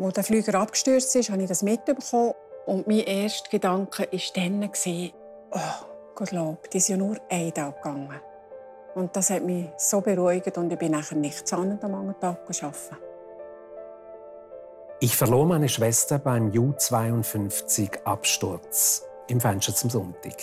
Als der Flüger abgestürzt ist, habe ich das mitbekommen. Und mein erster Gedanke war dann, oh, Gottlob, die ist ja nur einen Tag gegangen. Und das hat mich so beruhigt und ich bin nachher zu anderes am anderen Tag arbeiten. Ich verlor meine Schwester beim U-52-Absturz im Fenster zum Sonntag.